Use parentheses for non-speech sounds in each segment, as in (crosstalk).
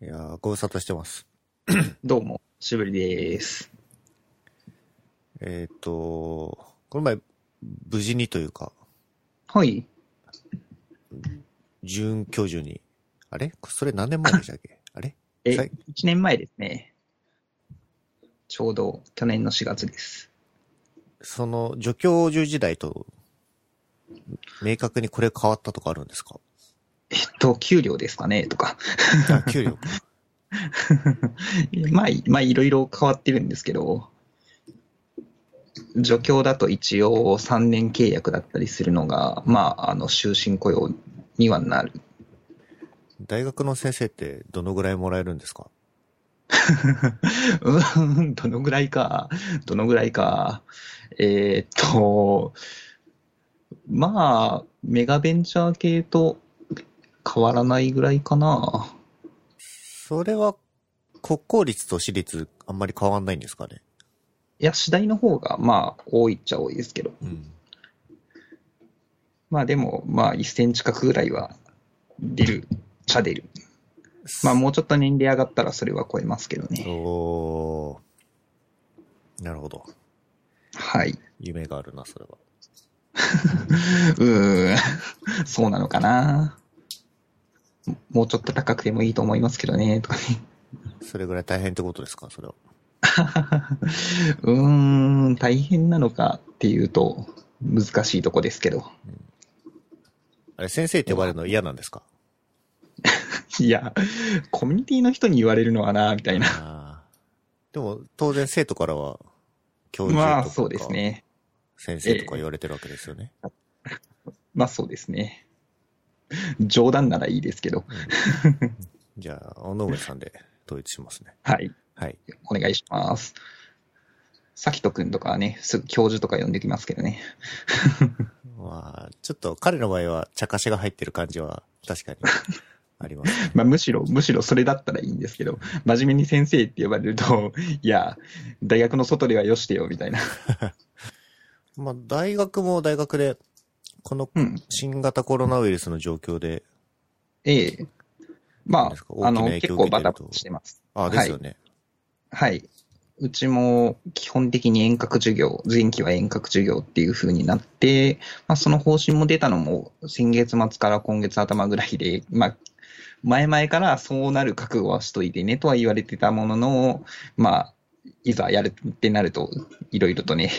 いやー、ご無沙汰してます。(coughs) どうも、しぶりです。えっ、と、この前、無事にというか、はい。准教授に、あれ？それ何年前でしたっけ？あれ？え、さい？1年前ですね。ちょうど去年の4月です。その、助教授時代と、明確にこれ変わったとかあるんですか？えっと、給料ですかねとか。あ、給料か。(laughs) まあ、いまあ、いろいろ変わってるんですけど、助教だと一応3年契約だったりするのが、まあ、あの、終身雇用にはなる。大学の先生ってどのぐらいもらえるんですか？(laughs) うーん、どのぐらいか、どのぐらいか。えーっと、まあ、メガベンチャー系と変わらないぐらいかな。それは、国公立と私立あんまり変わんないんですかね？いや、次第の方が、まあ、多いっちゃ多いですけど。うん。まあでも、まあ、1センチ角ぐらいは出る、ちゃ出る。まあ、もうちょっと年齢上がったらそれは超えますけどね。おー。なるほど。はい。夢があるな、それは。(laughs) うーん、そうなのかな。もうちょっと高くてもいいと思いますけどね、とかね。それぐらい大変ってことですか？それは。うーん、大変なのかっていうと、難しいとこですけど。あれ、先生って呼ばれるの嫌なんですか？いや、コミュニティの人に言われるのはな、みたいな。でも、当然生徒からは、教授とか、まあ、そうですね。先生とか言われてるわけですよね。まあ、そうですね。(laughs) 冗談ならいいですけど。(laughs) じゃあ、尾上さんで統一しますね。はい。はい。お願いします。さきとくんとかはね、すぐ教授とか呼んできますけどね。(laughs) まあ、ちょっと彼の場合は、茶化しが入ってる感じは、確かに、ありますね。まあ、むしろ、むしろそれだったらいいんですけど、真面目に先生って呼ばれると、いや、大学の外ではよしてよ、みたいな。まあ、大学も大学で、このうん。新型コロナウイルスの状況で、ええまあ、あの、結構バタバタしてます。ああ、ですよね。はい。うちも基本的に遠隔授業、前期は遠隔授業っていう風になって、まあ、その方針も出たのも先月末から今月頭ぐらいで、まあ、前々からそうなる覚悟はしといてねとは言われてたものの、まあ、いざやるってなると、いろいろとね、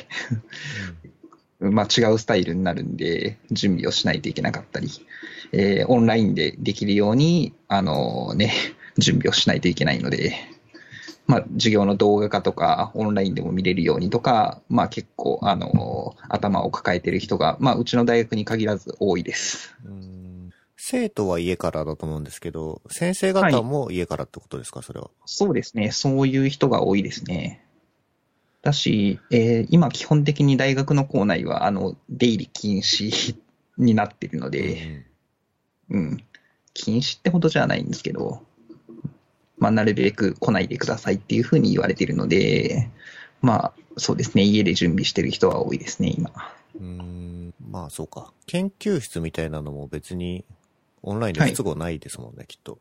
まあ違うスタイルになるんで、準備をしないといけなかったり、えーオンラインでできるように、あのね、(laughs) 準備をしないといけないので、まあ、授業の動画化とか、オンラインでも見れるようにとか、まあ結構、あの頭を抱えてる人が、まあうちの大学に限らず多いです。うん生徒は家からだと思うんですけど、先生方も家からってことですか、それは？そうですね、そういう人が多いですね。だし、えー今基本的に大学の校内は、あの、出入り禁止になってるので、うん。禁止ってほどじゃないんですけど、まあ、なるべく来ないでくださいっていうふうに言われてるので、まあ、そうですね、家で準備してる人は多いですね、今。うん。うんまあ、そうか。研究室みたいなのも別に、オンラインで不都合ないですもんね、きっと。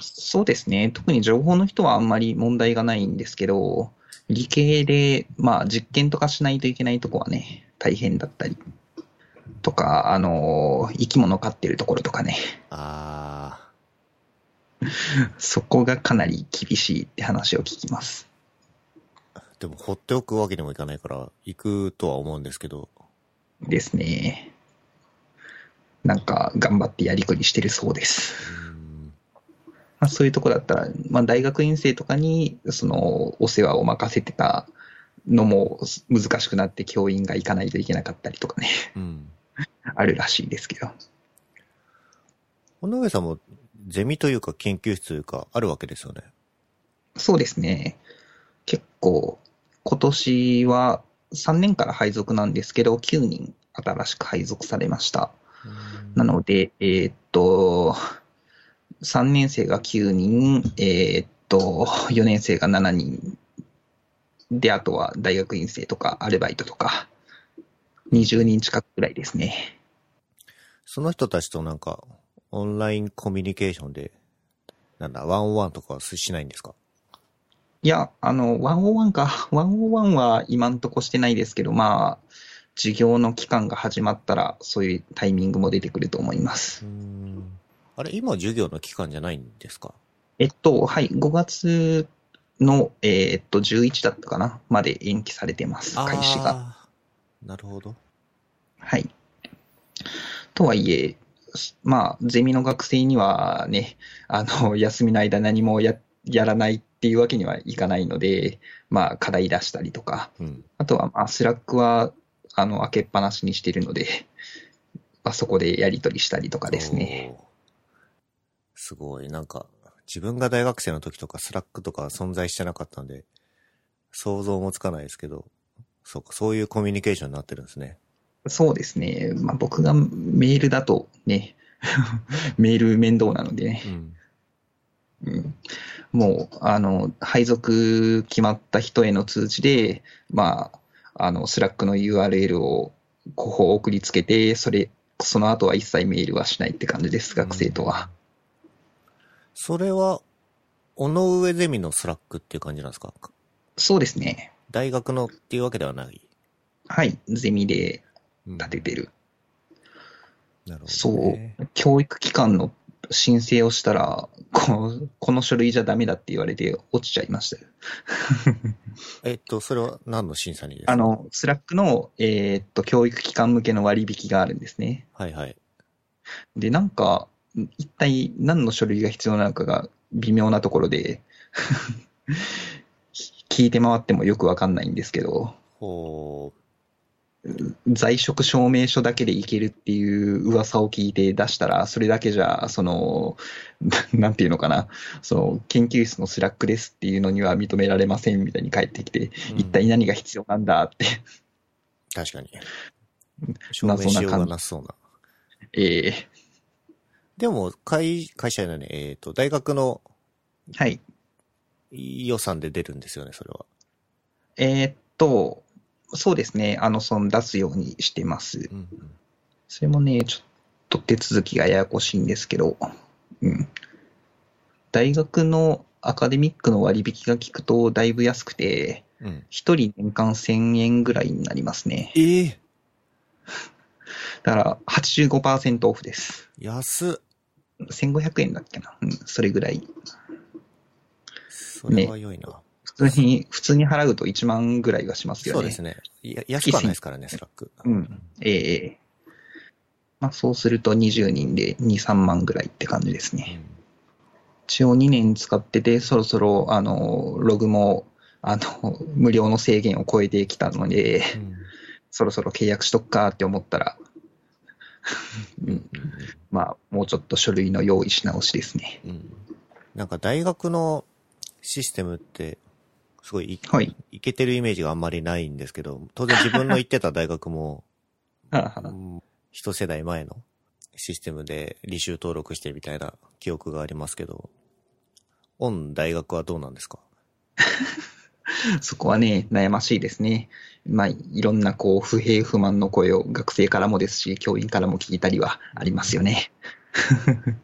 そうですね、特に情報の人はあんまり問題がないんですけど、理系で、まあ、実験とかしないといけないとこはね、大変だったり。とか、あの、生き物飼ってるところとかね、あ (laughs) そこがかなり厳しいって話を聞きます。ー。でも、放っておくわけにもいかないから、行くとは思うんですけど、ですね。なんか、頑張ってやりくりしてるそうです。うんまあ、そういうとこだったら、まあ、大学院生とかに、その、お世話を任せてたのも難しくなって教員が行かないといけなかったりとかね、うん。(laughs) あるらしいですけど。尾上さんも、ゼミというか研究室というか、あるわけですよね？そうですね。結構、今年は3年から配属なんですけど、9人新しく配属されました。なので、えーっと、3年生が9人、えーっと、(laughs) 4年生が7人、で、あとは大学院生とかアルバイトとか、20人近くぐらいですね。その人たちとなんか、オンラインコミュニケーションで、なんだ、101とかはしないんですか？いや、あの、101か。(laughs) 101は今んとこしてないですけど、まあ、授業の期間が始まったら、そういうタイミングも出てくると思います。うん。あれ、今授業の期間じゃないんですか？えっと、はい、5月の、えーっと、11だったかなまで延期されてます、開始が。なるほど。はい。とはいえ、すまあ、ゼミの学生にはね、あの、(laughs) 休みの間何もや、やらないっていうわけにはいかないので、まあ、課題出したりとか、うん。あとは、まあ、 Slack は、あの、開けっぱなしにしているので、まあ、そこでやり取りしたりとかですね。すごい。なんか、自分が大学生の時とか Slack とか存在してなかったんで、想像もつかないですけど、そうか、そういうコミュニケーションになってるんですね。そうですね。まあ、僕がメールだとね、(laughs) メール面倒なのでね、うん。うんもう、あの、配属決まった人への通知で、まあ、あの、 Slack の URL をこう送りつけて、それ、その後は一切メールはしないって感じです、学生とは。それは、尾上ゼミの Slack っていう感じなんですか？そうですね。大学のっていうわけではない？はい、ゼミでうん立ててる。なるほど、そうね。、教育機関の申請をしたら、このこの書類じゃダメだって言われて落ちちゃいましたよ。(laughs) えっと、それは何の審査にですか？あ、の、 Slack の、えーっと、教育機関向けの割引があるんですね。はいはい。で、なんか、一体何の書類が必要なのかが微妙なところで、(laughs) 聞いて回ってもよくわかんないんですけど、ほ在職証明書だけでいけるっていう噂を聞いて出したら、それだけじゃ、その、な (laughs) なんていうのかな、その、研究室の Slack ですっていうのには認められませんみたいに返ってきて、う。一体何が必要なんだって、確かに。(laughs) 証明しようがなさそうな。えでも、会、会社じゃな。えっ、と、大学のーはい。予算で出るんですよね、それは。えーっと、そうですね、あの、その出すようにしてます。うんうん。それもね、ちょっと手続きがややこしいんですけど、うん。大学のアカデミックの割引が効くとだいぶ安くて、うん。1人年間1000円ぐらいになりますね。ええ (laughs) だから85%オフです。安っ。1500円だっけな。うん、それぐらい。それは良いな。普通に、普通に払うと1万ぐらいはしますよね。そうですね。いや、安くはないですからね、 Slack。うん。ええまあ、そうすると20人で2、3万ぐらいって感じですね。一応2年使ってて、そろそろ、あの、ログも、あの、無料の制限を超えてきたので、うん。そろそろ契約しとくかって思ったら、うん。うん。まあ、もうちょっと書類の用意し直しですね。うん。なんか大学のシステムって、すごいい、はい。いけてるイメージがあんまりないんですけど、当然自分の行ってた大学も、(laughs) 一世代前のシステムで履修登録してみたいな記憶がありますけど、オン大学はどうなんですか？(laughs) そこはね、悩ましいですね。まあ、いろんなこう、不平不満の声を学生からもですし、教員からも聞いたりはありますよね。(laughs)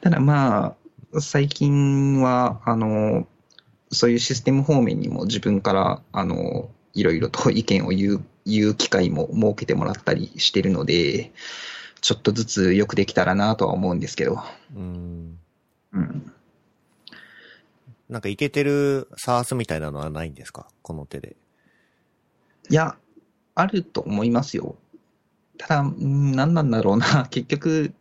ただまあ、最近は、あの、そういうシステム方面にも自分から、あの、いろいろと意見を言う、言う機会も設けてもらったりしてるので、ちょっとずつよくできたらなとは思うんですけど。うん。うん。なんかいけてるサースみたいなのはないんですか？この手で。いや、あると思いますよ。ただ、うん何なんだろうな。(laughs) 結局、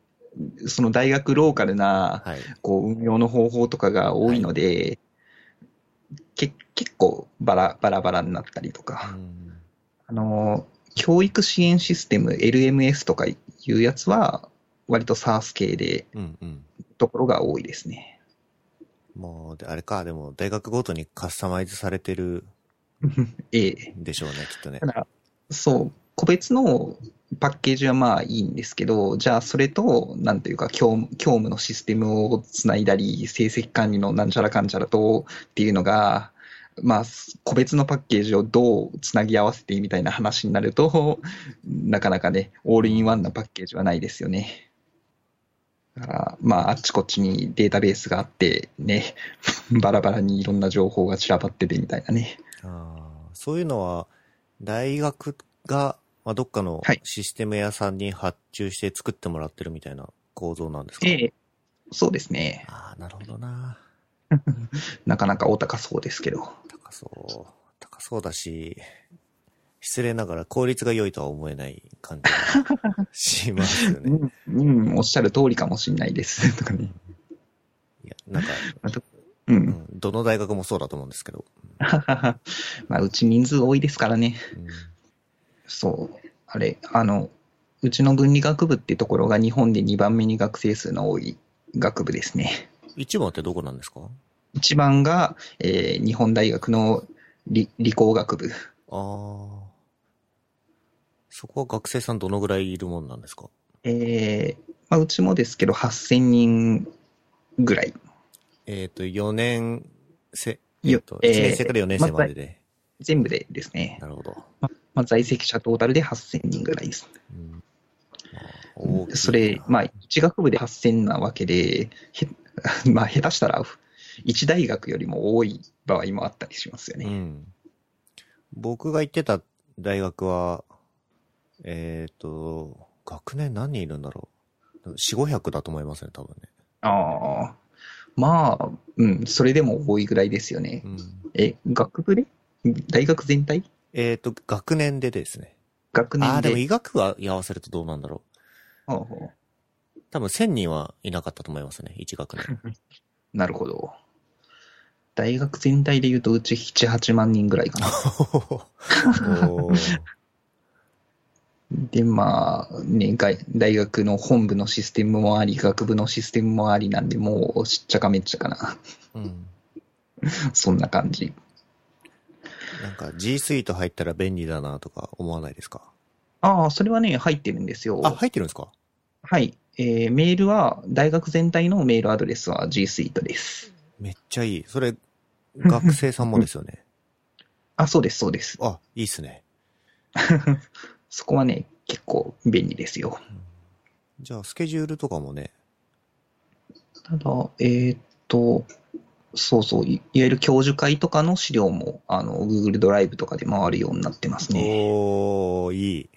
その大学ローカルな、はい。こう、運用の方法とかが多いので、け結構バラ、バラバラになったりとうか、ん。あの、教育支援システム、LMS とかいうやつは、割と SARS 系で、うんうん。ところが多いですね。もう、であれか、でも大学ごとにカスタマイズされてる (laughs) ええ。んでしょうね、きっとねた。だ、そう、個別のパッケージはまあいいんですけど、じゃあそれと、なんていうか、教務教務のシステムをつないだり、成績管理のなんちゃらかんちゃらとっていうのが、まあ、個別のパッケージをどうつなぎ合わせてみたいな話になると、(laughs) なかなかね、オールインワンなパッケージはないですよね。だからまあ、あっちこっちにデータベースがあって、ね、(laughs) バラバラにいろんな情報が散らばっててみたいなね。あーそういうのは、大学が、まあ、どっかのはいシステム屋さんに発注して作ってもらってるみたいな構造なんですか、ええそうですね。ああ、なるほどな。(laughs) なかなかお高そうですけど。高そう。高そうだし、失礼ながら効率が良いとは思えない感じがしますよね。うん、うん、おっしゃる通りかもしれないです。とかね。いや、なんか、う。うんん、どの大学もそうだと思うんですけど。(laughs) まあ、うち人数多いですからね。うんそう。あれ、あの、うちの分理学部ってところが日本で2番目に学生数の多い学部ですね。一番ってどこなんですか？一番が、えー日本大学の理理工学部。ああ。そこは学生さんどのぐらいいるもんなんですか？えーまあ、うちもですけど8000人ぐらい。えっ、と、4年生、よえっ、と、えー1年生から4年生までで。全部でですね。なるほど。まあ、在籍者トータルで8000人ぐらいです。うんそれ、まあ、一学部で8000なわけで、へ (laughs) まあ、下手したら、一大学よりも多い場合もあったりしますよね。うん。僕が行ってた大学は、えっ、と、学年何人いるんだろう？4、500だと思いますね、多分ね。ああ。まあ、うん、それでも多いぐらいですよねう。ん。え、学部で？大学全体？えっ、と、学年でですね。学年で。ああ、でも医学は合わせるとどうなんだろう。ほうほ多分1000人はいなかったと思いますね、1学年。う (laughs) なるほど。大学全体で言うと、うち7、8万人ぐらいかな。(laughs) おーで、まあ、ね、が大学の本部のシステムもあり、学部のシステムもありなんで、もう、しっちゃかめっちゃかな。うん。(laughs) そんな感じ。なんか G Suite 入ったら便利だなとか思わないですか？ああ、それはね、入ってるんですよ。あ、入ってるんですか？はい。えーメールは、大学全体のメールアドレスは G Suite です。めっちゃいい。それ、学生さんもですよね？(laughs) あ、そうです、そうです。あ、いいっすね。(laughs) そこはね、結構便利ですよ。じゃあ、スケジュールとかもね。ただ、えーっと、そうそうい、いわゆる教授会とかの資料も、あの、Google ドライブとかで回るようになってますね。おー、いい。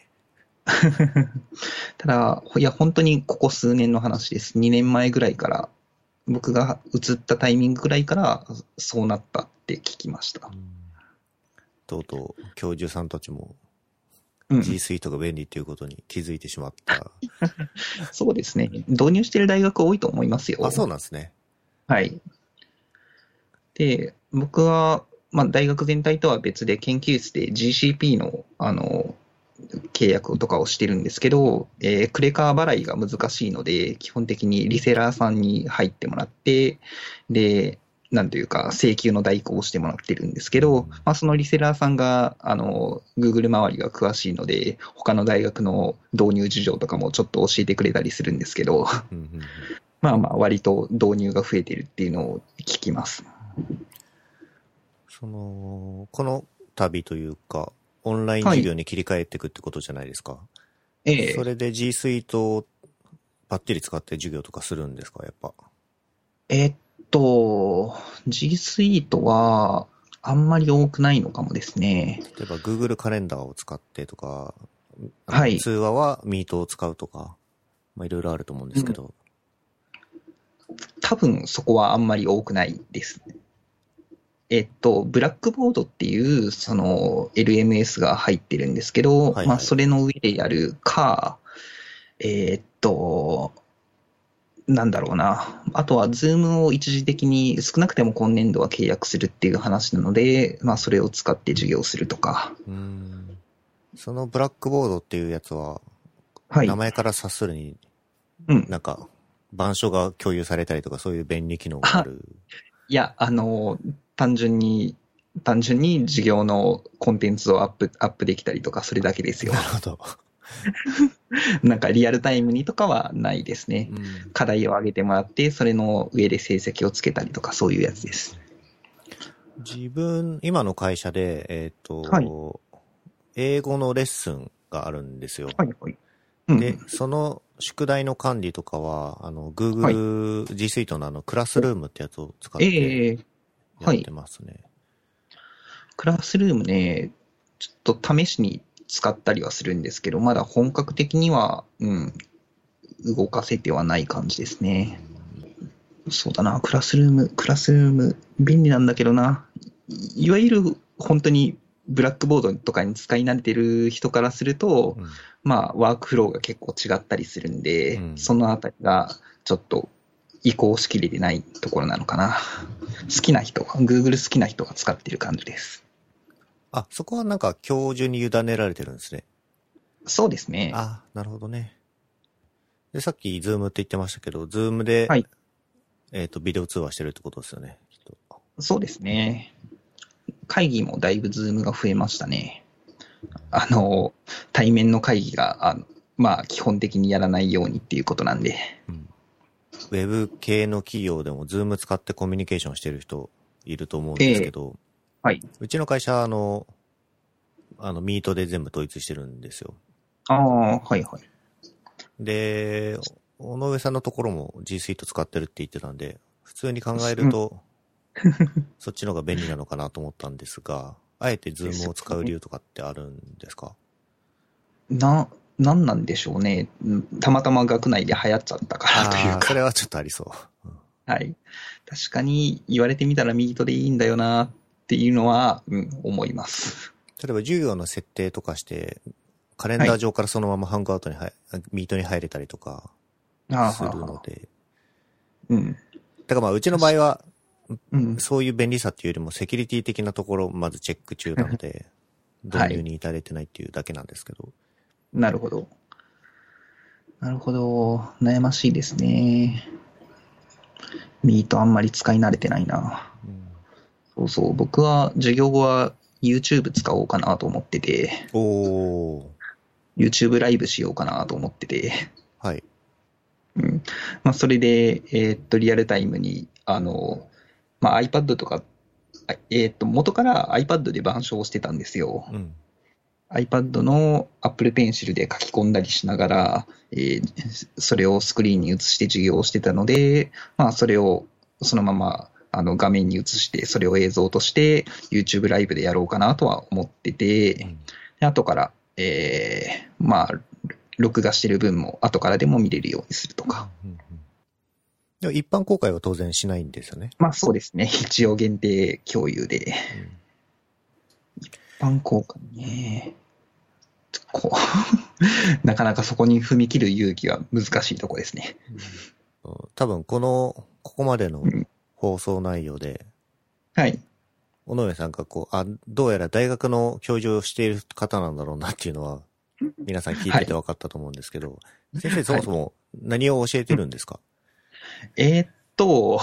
(laughs) ただ、いや、本当にここ数年の話です。2年前ぐらいから、僕が移ったタイミングぐらいから、そうなったって聞きました。とうとう、教授さんたちもうん、G Suite が便利っていうことに気づいてしまった。(laughs) そうですね。導入してる大学多いと思いますよ。あ、そうなんですね。はい。で、僕は、まあ、大学全体とは別で研究室で GCP の、あの、契約とかをしてるんですけど、えークレカ払いが難しいので、基本的にリセラーさんに入ってもらって、で、なんというか、請求の代行をしてもらってるんですけど、まあ、そのリセラーさんが、あの、Google 周りが詳しいので、他の大学の導入事情とかもちょっと教えてくれたりするんですけど、うんうんうん (laughs) まあまあ、割と導入が増えてるっていうのを聞きます。その、この旅というか、オンライン授業に切り替えていくってことじゃないですか。ええそれで G Suite をバッテリ使って授業とかするんですか、やっぱ？えっと、G Suite はあんまり多くないのかもですね。例えば Google カレンダーを使ってとか、はい通話は Meet を使うとか、まあいろいろあると思うんですけど。多分そこはあんまり多くないです。えっと、ブラックボードっていう、その LMS が入ってるんですけど、はいはいまあそれの上でやるか、えっと、なんだろうな。あとは、ズームを一時的に少なくても今年度は契約するっていう話なので、まあそれを使って授業するとか。うーんそのブラックボードっていうやつは、はい名。前から察するに、うん。なんか、板書が共有されたりとか、そういう便利機能がある。(laughs) いや、あの、単純に、単純に授業のコンテンツをアップ、アップできたりとか、それだけですよな。るほど。(laughs) なんかリアルタイムにとかはないですね。うん課題を上げてもらって、それの上で成績をつけたりとか、そういうやつです。自分、今の会社で、えっ、と、はい英語のレッスンがあるんですよ。はい、はい。うんで、その宿題の管理とかは、あの、Google G Suite のあの、クラスルームってやつを使ってええやってますね。クラスルームね、ちょっと試しに使ったりはするんですけど、まだ本格的には、うん、動かせてはない感じですね。そうだな、クラスルーム、クラスルーム、便利なんだけどな。いいわゆる本当に Blackboard とかに使い慣れてる人からすると、うんまあ、ワークフローが結構違ったりするんで、うんそのあたりがちょっと移行しきれてないところなのかな。好きな人、Google 好きな人が使ってる感じです。あ、そこはなんか教授に委ねられてるんですね。そうですね。あ、なるほどね。で、さっき Zoom って言ってましたけど、 Zoom で、はいえっ、と、ビデオ通話してるってことですよね。きっとそうですね。会議もだいぶ Zoom が増えましたね。あの、対面の会議が、あのまあ、基本的にやらないようにっていうことなんで。うん。ウェブ系の企業でも Zoom 使ってコミュニケーションしてる人いると思うんですけど、はい。うちの会社はあの、あの、 Meet で全部統一してるんですよ。ああ、はいはい。で、尾上さんのところも G Suite 使ってるって言ってたんで、普通に考えると、(laughs) そっちの方が便利なのかなと思ったんですが、あえて Zoom を使う理由とかってあるんですか？な、なんなんでしょうね。うんたまたま学内で流行っちゃったからというああ、そか。れはちょっとありそう。うんはい。確かに言われてみたらミートでいいんだよなっていうのは、うん、思います。例えば授業の設定とかして、カレンダー上からそのままハングアウトに入、ミートに入れたりとかするので、うん。だからまあうちの場合は、うん。そういう便利さっていうよりもセキュリティ的なところをまずチェック中なので、はい導入に至れてないっていうだけなんですけど、なるほど。なるほど。悩ましいですね。ミートあんまり使い慣れてないな。うんそうそう。僕は授業後は YouTube 使おうかなと思ってて、おー、YouTube ライブしようかなと思ってて、はい。うん。まあ、それで、えーっと、リアルタイムに、あの、まあ、iPad とか、あえーっと、元から iPad で板書をしてたんですよ。うん。iPad の Apple Pencil で書き込んだりしながら、えーそれをスクリーンに映して授業をしてたので、まあ、それをそのままあの画面に映して、それを映像として YouTube ライブでやろうかなとは思ってて、うんで後から、えーまあ、録画してる分も後からでも見れるようにするとか。うんうんでも一般公開は当然しないんですよね。まあそうですね。一応限定共有で。一般公開ね。こう、(laughs) なかなかそこに踏み切る勇気は難しいとこですね。うん多分この、ここまでのうん放送内容で、はい。尾上さんがこう、あ、どうやら大学の教授をしている方なんだろうなっていうのは、皆さん聞いてて分かったと思うんですけど、先生そもそも何を教えてるんですか、えーっと、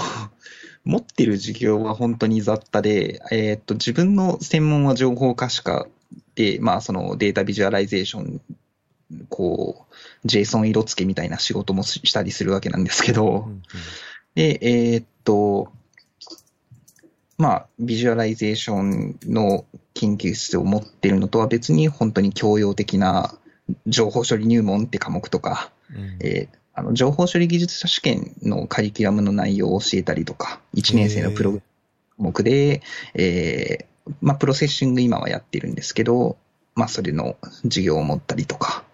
持ってる授業は本当に雑多で、えーっと、自分の専門は情報可視化で、まあ、そのデータビジュアライゼーション、こう、JSON 色付けみたいな仕事もししたりするわけなんですけど、うんうん。で、えーっと、まあ、ビジュアライゼーションの研究室を持っているのとは別に、本当に教養的な情報処理入門って科目とか、うんえーあの情報処理技術者試験のカリキュラムの内容を教えたりとか、1年生のプログラム目で、えーまあ、プロセッシング今はやってるんですけど、まあ、それの授業を持ったりとか。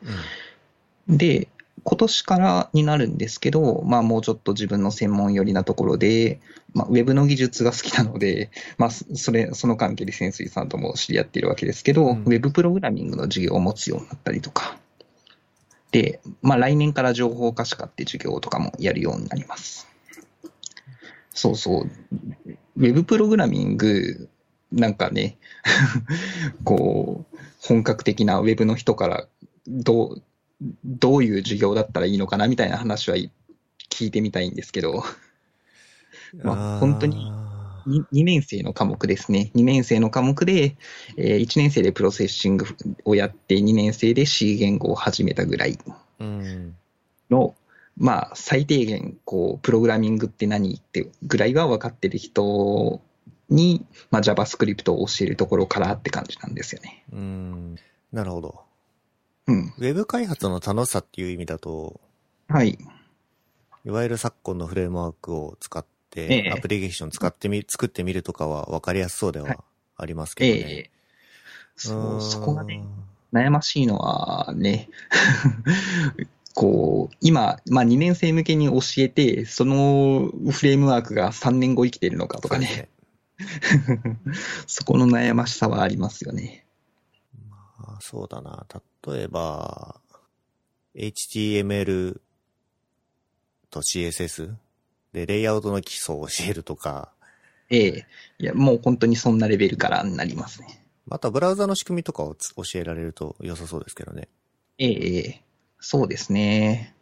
で、今年からになるんですけど、まあ、もうちょっと自分の専門寄りなところで、まあ、ウェブの技術が好きなので、(laughs) まあ、そそれ、その関係で潜水さんとも知り合っているわけですけど、うんウェブプログラミングの授業を持つようになったりとか。で、まあ、来年から情報可視化って授業とかもやるようになります。そうそう。ウェブプログラミング、なんかね、(laughs) こう、本格的なウェブの人からどう、どういう授業だったらいいのかなみたいな話は聞いてみたいんですけど、まあ本当にあー 2, 年生の科目ですね。2年生の科目で、え1年生でプロセッシングをやって、2年生で C 言語を始めたぐらいうん。の、まあ、最低限、こう、プログラミングって何ってぐらいは分かってる人に、まあ、JavaScript を教えるところからって感じなんですよね。うん。なるほど。うん。ウェブ開発の楽しさっていう意味だと、はい。いわゆる昨今のフレームワークを使って、ええアプリケーション使ってみ、作ってみるとかは分かりやすそうではありますけえどね。えそうそこがね、悩ましいのはね、(laughs) こう、今、まあ2年生向けに教えて、そのフレームワークが3年後生きてるのかとかそうですね、(laughs) そこの悩ましさはありますよね。あそうだな。例えば、HTML と CSS でレイアウトの基礎を教えるとか、ええいや、もう本当にそんなレベルからになりますね。またブラウザの仕組みとかをつ教えられると良さそうですけどね。ええええそうですね。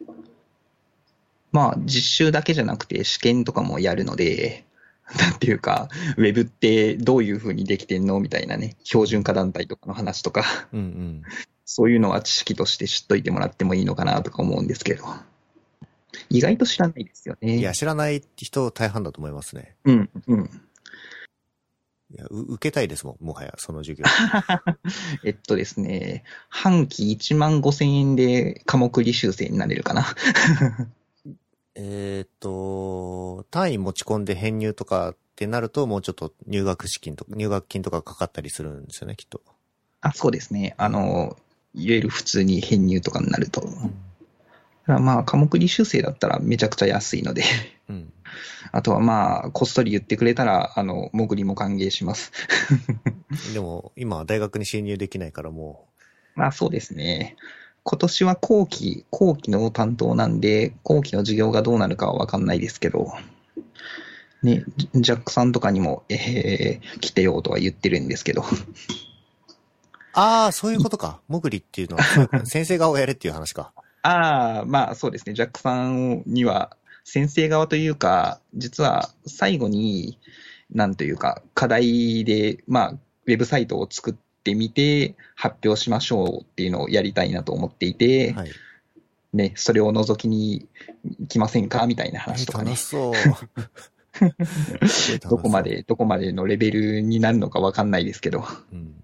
まあ、実習だけじゃなくて試験とかもやるので、(laughs) なんていうか、ウェブってどういう風にできてんの？みたいなね、標準化団体とかの話とか、うんうん。そういうのは知識として知っといてもらってもいいのかなとか思うんですけど。意外と知らないですよね。いや、知らない人大半だと思いますね。うん、うん。いや、う受けたいですもん、もはや、その授業。(laughs) えっとですね、半期1万5千円で科目履修生になれるかな。えーっと、単位持ち込んで編入とかってなると、もうちょっと入学資金とか、入学金とかかかったりするんですよね、きっと。あ、そうですね。あの、いわゆる普通に編入とかになると。ただまあ、科目履修生だったらめちゃくちゃ安いので、うん。あとはまあ、こっそり言ってくれたら、あの、潜りも歓迎します。でも、今は大学に侵入できないからも (laughs) まあそうですね。今年は後期、後期の担当なんで、後期の授業がどうなるかはわかんないですけど、ね、ジジャックさんとかにも、えー、来てよとは言ってるんですけど、う。(laughs) ああ、そういうことか。もぐりっていうのは (laughs) 先生側をやれっていう話か。ああ、まあそうですね、ジャックさんには、先生側というか、実は最後に、なんというか、課題で、まあ、ウェブサイトを作ってみて、発表しましょうっていうのをやりたいなと思っていて、はい。ね、それを覗きに来ませんかみたいな話とかね楽し。(laughs) そう。どこま。で、どこまでのレベルになるのかわかんないですけど。うん。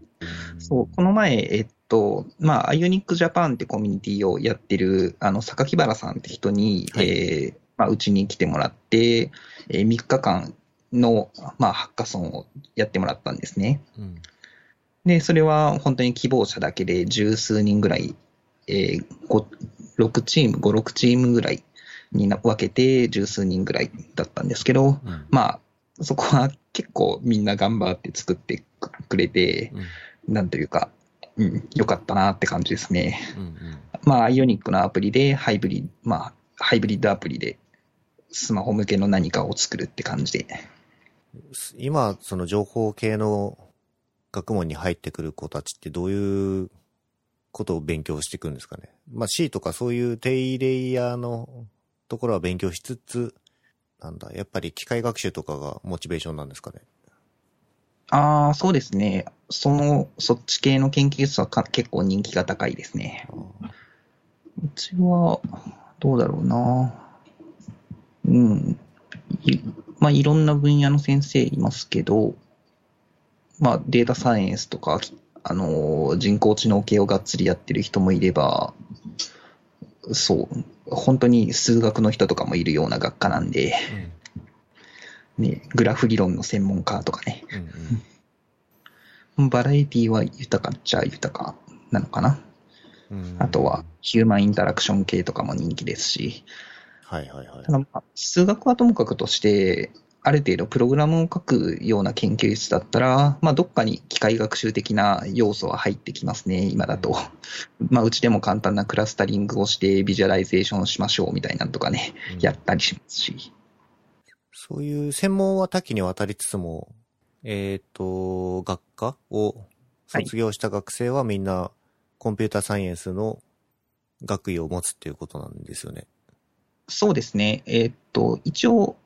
そう、この前、えっと、まあ、アイオニックジャパンってコミュニティをやってる、あの、榊原さんって人に、はいえーまあ、うちに来てもらって、えー3日間の、まあ、ハッカソンをやってもらったんですね。うん。で、それは本当に希望者だけで十数人ぐらい、えー、5 6チーム、5、6チームぐらいにな分けて十数人ぐらいだったんですけど、うん。まあ、そこは結構みんな頑張って作ってくれて、うん。なんというか、うん、よかったなって感じですね。うん。うん。まあ、アイオニックのアプリで、ハイブリッド、まあ、ハイブリッドアプリで、スマホ向けの何かを作るって感じで。今、その情報系の学問に入ってくる子たちってどういうことを勉強していくんですかね。まあ C とかそういう低レイヤーのところは勉強しつつ、なんだ、やっぱり機械学習とかがモチベーションなんですかね。ああ、そうですね。その、そっち系の研究室はか結構人気が高いですね。うちは、どうだろうな。うん。いまあ、いろんな分野の先生いますけど、まあ、データサイエンスとか、あのー、人工知能系をがっつりやってる人もいれば、そう、本当に数学の人とかもいるような学科なんで、ね、グラフ理論の専門家とかね、うん。バラエティは豊かっちゃ豊かなのかな。うん。うんあとは、ヒューマンインタラクション系とかも人気ですし、はいはいはい数学はともかくとして、ある程度プログラムを書くような研究室だったら、まあ、どっかに機械学習的な要素は入ってきますね、今だと。まあ、うちでも簡単なクラスタリングをしてビジュアライゼーションしましょうみたいなのとかね、うんやったりしますし。そういう専門は多岐にわたりつつも、えっ、と、学科を卒業した学生はみんなコンピューターサイエンスの学位を持つっていうことなんですよね。そうですね。えーっと、一応、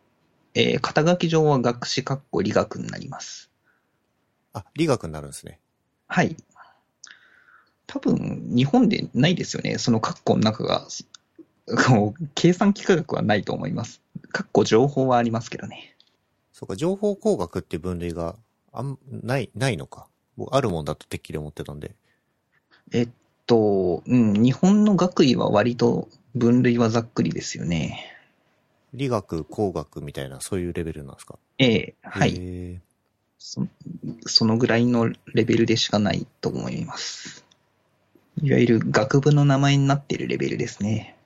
えー肩書き上は学士括弧理学になります。あ、理学になるんですね。はい。多分、日本でないですよね。その括弧の中が、こう計算幾何学はないと思います。括弧情報はありますけどね。そうか、情報工学って分類があん、ない、ないのか。僕、あるもんだとてっきり思ってたんで。えっと、うん、日本の学位は割と分類はざっくりですよね。理学、工学みたいな、そういうレベルなんですか？ええはい。へそそのぐらいのレベルでしかないと思います。いわゆる学部の名前になっているレベルですね。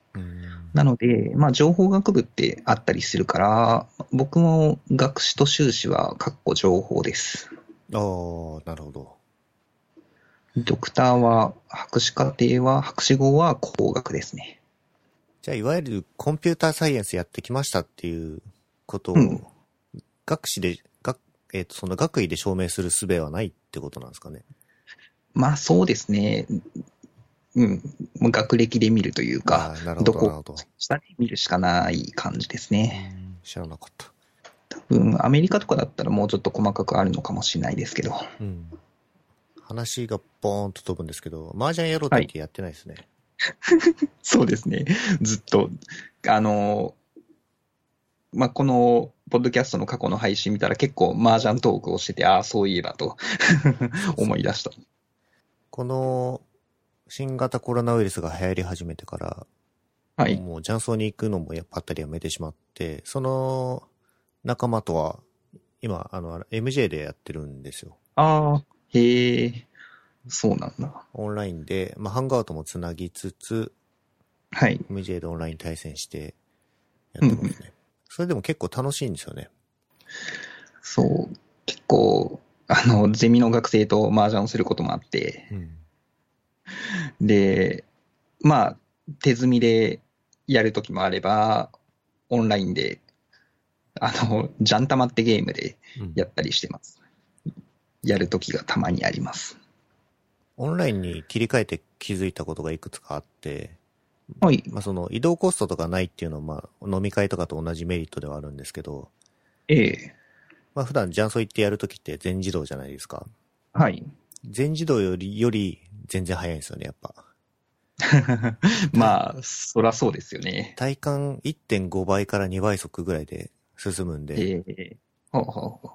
なので、まあ、情報学部ってあったりするから、僕も学士と修士は、かっこ情報です。ああ、なるほど。ドクターは、博士課程は、博士号は工学ですね。じゃあ、いわゆるコンピューターサイエンスやってきましたっていうことを、うん学士で、学、えっ、と、その学位で証明する術はないってことなんですかね？まあ、そうですね。うん。学歴で見るというかなるほど、どこなるほど。下で見るしかない感じですね。うん知らなかった。多分、アメリカとかだったらもうちょっと細かくあるのかもしれないですけど。うん。話がボーンと飛ぶんですけど、麻雀やろうと言ってやってないですね。(laughs) そうですね。ずっと、あの、まあ、この、ポッドキャストの過去の配信見たら結構麻雀トークをしてて、ああ、そういえばと (laughs) 思い出した。この、新型コロナウイルスが流行り始めてから、はい。もう雀荘に行くのもやっぱったりやめてしまって、その仲間とは、今、あの、MJ でやってるんですよ。ああ、へえ、そうなんだ。オンラインで、まあ、ハングアウトもつなぎつつ、はい。MJ でオンライン対戦してやってますね。それでも結構楽しいんですよね。そう、結構、あの、ゼミの学生と麻雀をすることもあって、うん。で、まあ、手積みでやるときもあれば、オンラインで、あの、ジャンタマってゲームでうんやったりしてます。やるときがたまにあります。オンラインに切り替えて気づいたことがいくつかあって、はい。まあ、その移動コストとかないっていうのは、まあ、飲み会とかと同じメリットではあるんですけど、ええ。まあ、普段雀荘行ってやるときって全自動じゃないですか。はい。全自動より、より全然早いんですよね、やっぱ。(laughs) まあ、そらそうですよね。体感1.5倍から2倍速ぐらいで進むんで、ええ。ほうほうほ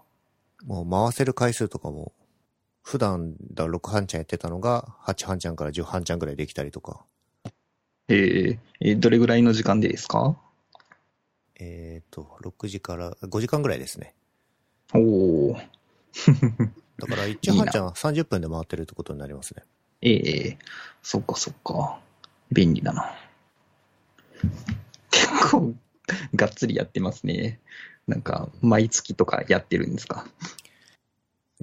もう回せる回数とかも、普段だ6半チャンやってたのが8半チャンから10半チャンぐらいできたりとか、うえええどれぐらいの時間でですか？えっ、と、6時から5時間ぐらいですね。おお。だから (laughs) 1半チャン30分で回ってるってことになりますね。ええそっかそっか。便利だな。(laughs) 結構、がっつりやってますね。なんか、毎月とかやってるんですか？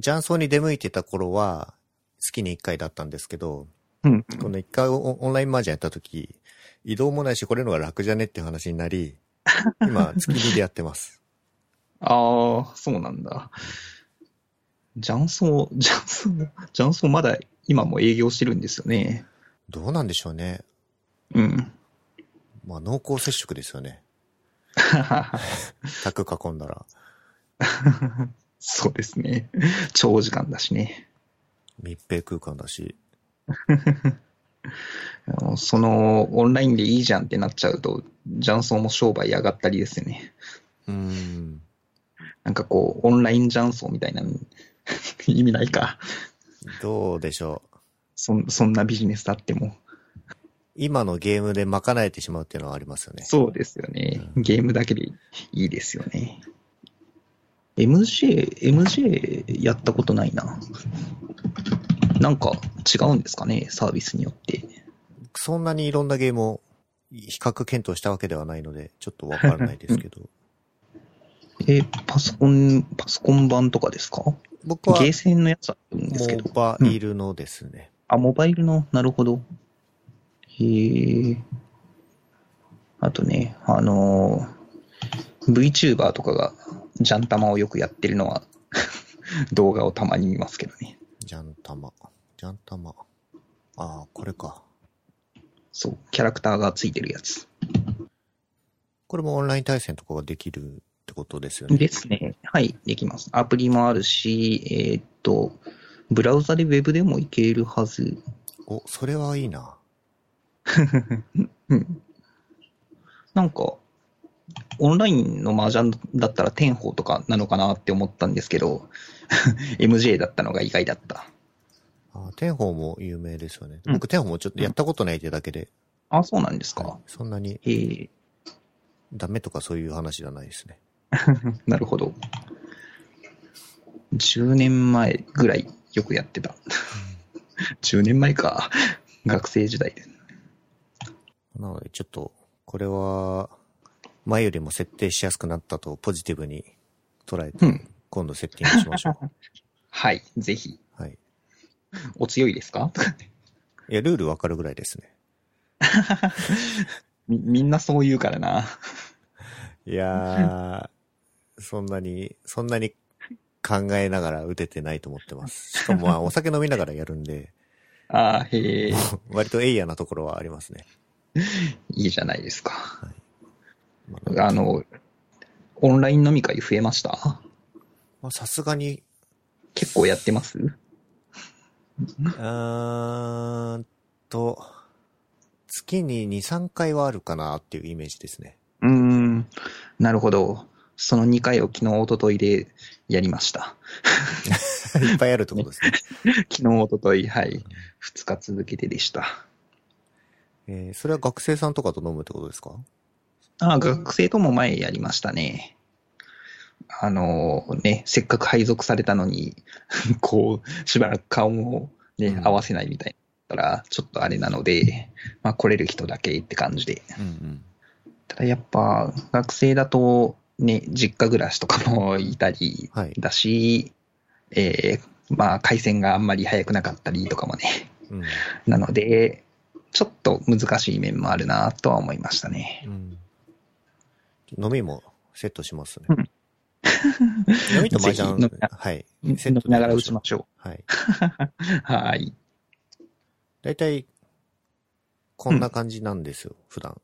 雀荘に出向いてた頃は、月に1回だったんですけど、うん。この1回オオンラインマージャンやった時、移動もないし、これのが楽じゃねっていう話になり、今、月2でやってます。(laughs) ああ、そうなんだ。雀荘、雀荘、雀荘まだ今も営業してるんですよね。どうなんでしょうね。うん。まあ、濃厚接触ですよね。(laughs) 卓囲んだら。(laughs) そうですね。(laughs) 長時間だしね。密閉空間だし。その、オンラインでいいじゃんってなっちゃうと、雀荘も商売上がったりですよね。うーん。なんかこう、オンライン雀荘みたいな、(laughs) 意味ないか。どうでしょう。そんそんなビジネスあっても。今のゲームで賄えてしまうっていうのはありますよね。そうですよね。ゲームだけでいいですよね。MJ、MJ やったことないな。なんか違うんですかね、サービスによって。そんなにいろんなゲームを比較検討したわけではないので、ちょっとわからないですけど。(laughs) え、パソコン、パソコン版とかですか？僕はゲーセンのやつあるんですけど。モバイルのですね。あ、モバイルの、なるほど。へえ。あとね、あのー VTuber とかが、ジャンタマをよくやってるのは、(laughs) 動画をたまに見ますけどね。ジャンタマ。ジャンタマ。ああ、これか。そう、キャラクターがついてるやつ。これもオンライン対戦とかができるってことですよね。ですね。はい、できます。アプリもあるし、えーっと、ブラウザでウェブでもいけるはず。お、それはいいな。(laughs) うん。なんか、オンラインの麻雀だったら天宝とかなのかなって思ったんですけど、(laughs) MJ だったのが意外だった。あ天宝も有名ですよね。うん僕、天宝もちょっとやったことないってだけで、あ、そうなんですか。はいそんなにへえ、ダメとかそういう話じゃないですね。(laughs) なるほど。10年前ぐらいよくやってた。10年前か。学生時代で。なので、ちょっと、これは、前よりも設定しやすくなったとポジティブに捉えて、うん。今度セッティングしましょう。(laughs) はい、ぜひ。はい。お強いですか？いや、ルールわかるぐらいですね。(laughs) み、みんなそう言うからな。いやー、そんなに、そんなに考えながら打ててないと思ってます。しかもまあ、お酒飲みながらやるんで、ああ、へえ、(laughs) 割とエイヤなところはありますね。いいじゃないですか。まああの、オンライン飲み会増えました？まあさすがに、結構やってます？うーんと、月に2、3回はあるかなっていうイメージですね。うーん、なるほど。その2回を昨日、一昨日でやりました。いっぱいあるってことですね。(laughs) 昨日、一昨日はい。2日続けてでした。えーそれは学生さんとかと飲むってことですか？ああ、学生とも前やりましたね。あのね、せっかく配属されたのに、(laughs) こう、しばらく顔もね、うん合わせないみたいだったら、ちょっとあれなので、まあ来れる人だけって感じで。うんうん。ただやっぱ、学生だと、ね、実家暮らしとかもいたりはい。だし、えーまあ回線があんまり早くなかったりとかもね。うん。なので、ちょっと難しい面もあるなとは思いましたね。うん。飲みもセットしますね。うん (laughs) 飲みと麻雀はい。飲セッながら打でちましょはい。う。はい。(laughs) だいたい、こんな感じなんですよ、普段。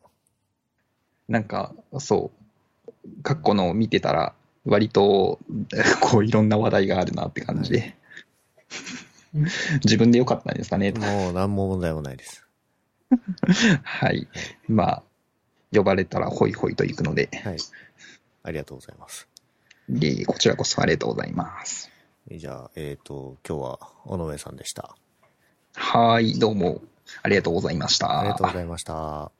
なんか、そう、過去のを見てたら、割と、(laughs) こう、いろんな話題があるなって感じで。自分でよかったんですかね。もう何も問題もないです。はい。まあ、呼ばれたらホイホイと行くので、はい。ありがとうございます。でこちらこそありがとうございます。じゃあ、えっ、と、今日は、尾上さんでした。はい、どうも、ありがとうございました。ありがとうございました。